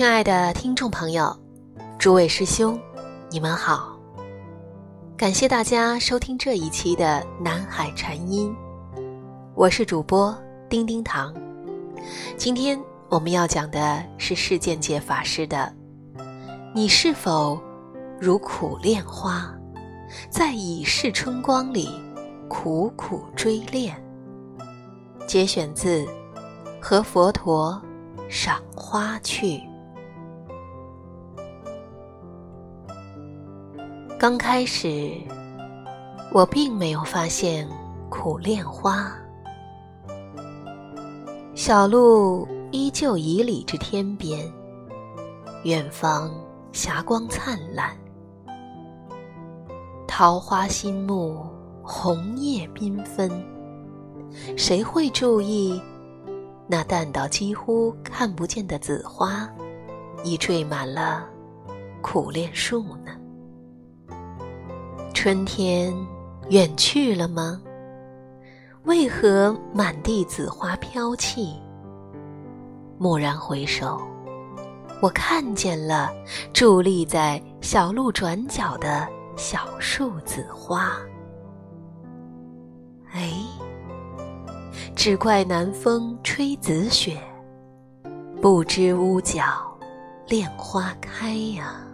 亲爱的听众朋友，诸位师兄，你们好！感谢大家收听这一期的南海禅音，我是主播丁丁糖。今天我们要讲的是世间界法师的“你是否如苦恋花，在已逝春光里苦苦追恋”，节选自《和佛陀赏花去》。刚开始，我并没有发现苦恋花。小路依旧迤逦至天边，远方霞光灿烂，桃花心木，红叶缤纷。谁会注意那淡到几乎看不见的紫花，已缀满了苦恋树呢？春天远去了吗？为何满地紫花飘气？蓦然回首，我看见了伫立在小路转角的小树紫花。哎，只怪南风吹紫雪，不知屋角恋花开呀。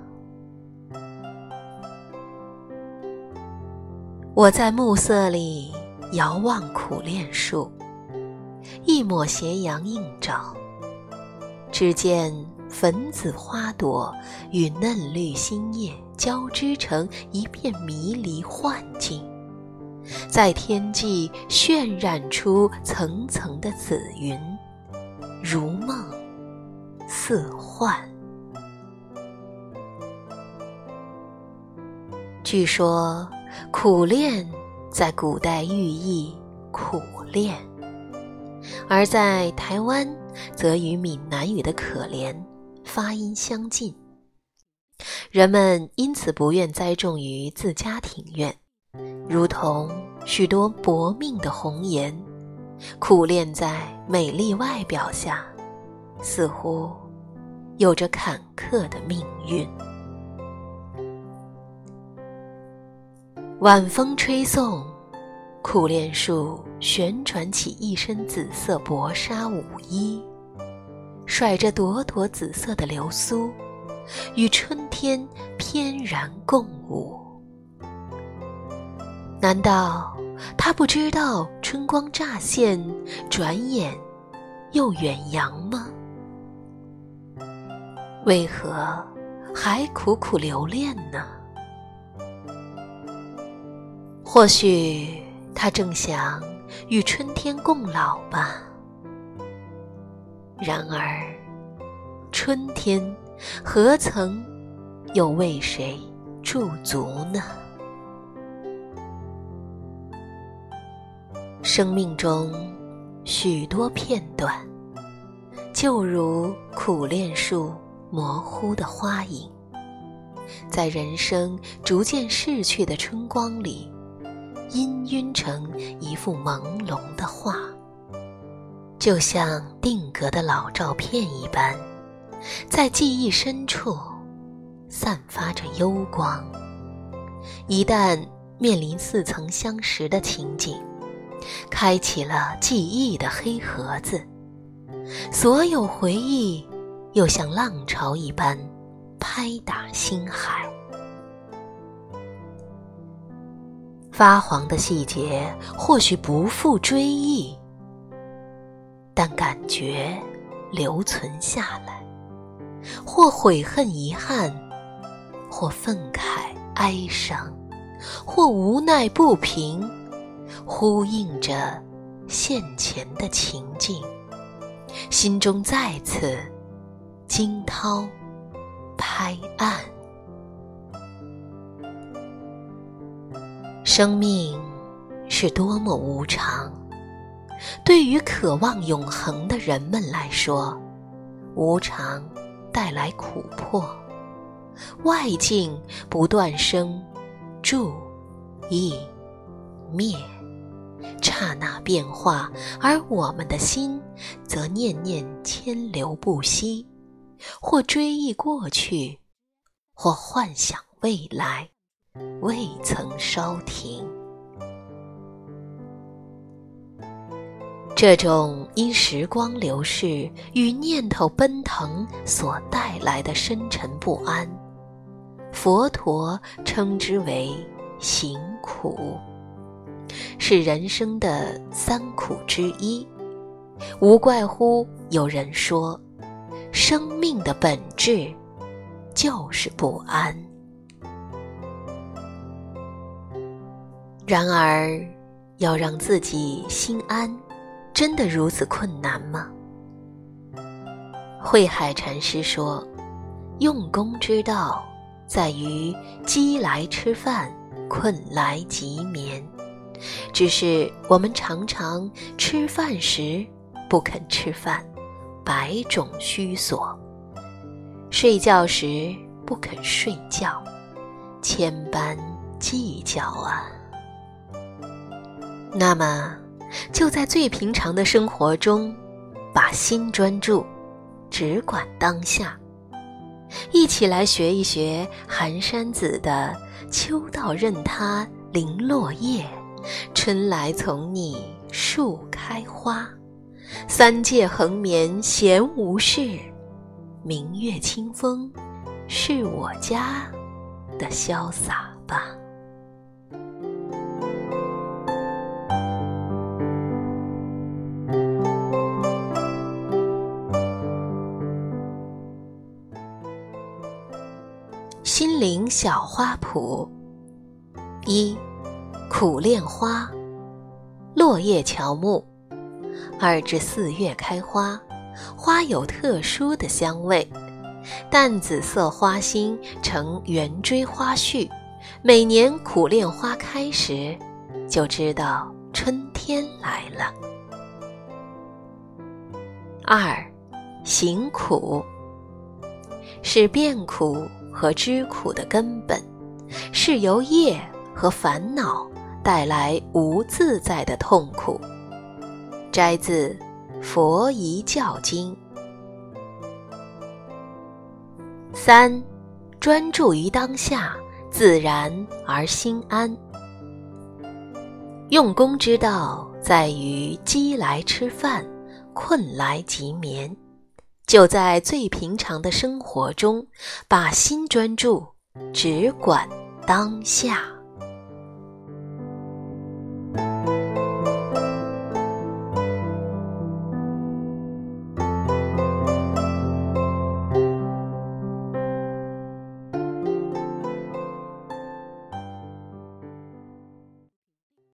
我在暮色里遥望苦楝树，一抹斜阳映照，只见粉紫花朵与嫩绿新叶交织成一片迷离幻境，在天际渲染出层层的紫云，如梦似幻。据说。苦练在古代寓意苦练，而在台湾则与闽南语的可怜发音相近。人们因此不愿栽种于自家庭院，如同许多薄命的红颜，苦练在美丽外表下，似乎有着坎坷的命运。晚风吹送，苦楝树旋转起一身紫色薄纱舞衣，甩着朵朵紫色的流苏，与春天翩然共舞。难道他不知道春光乍现，转眼又远扬吗？为何还苦苦留恋呢？或许他正想与春天共老吧。然而，春天何曾又为谁驻足呢？生命中许多片段，就如苦恋树模糊的花影，在人生逐渐逝去的春光里。氤氲成一幅朦胧的画，就像定格的老照片一般，在记忆深处散发着幽光。一旦面临似曾相识的情景，开启了记忆的黑盒子，所有回忆又像浪潮一般拍打心海。发黄的细节或许不复追忆，但感觉留存下来，或悔恨遗憾，或愤慨哀伤，或无奈不平，呼应着现前的情境，心中再次惊涛拍岸。生命是多么无常，对于渴望永恒的人们来说，无常带来苦迫。外境不断生、住、异、灭，刹那变化，而我们的心则念念牵流不息，或追忆过去，或幻想未来，未曾稍停。这种因时光流逝与念头奔腾所带来的深沉不安，佛陀称之为行苦，是人生的三苦之一。无怪乎有人说，生命的本质就是不安。然而，要让自己心安。真的如此困难吗？慧海禅师说：“用功之道，在于饥来吃饭，困来即眠。只是我们常常吃饭时不肯吃饭，百种虚索；睡觉时不肯睡觉，千般计较啊。那么。”就在最平常的生活中，把心专注，只管当下。一起来学一学寒山子的“秋到任他零落叶，春来从你树开花。三界恒眠闲无事，明月清风是我家”的潇洒吧。心灵小花圃，一苦练花，落叶乔木，二至四月开花，花有特殊的香味，淡紫色花心呈圆锥花序，每年苦恋花开时，就知道春天来了。二行苦，是变苦。和知苦的根本，是由业和烦恼带来无自在的痛苦。摘自《佛遗教经》。三，专注于当下，自然而心安。用功之道，在于饥来吃饭，困来即眠。就在最平常的生活中，把心专注，只管当下。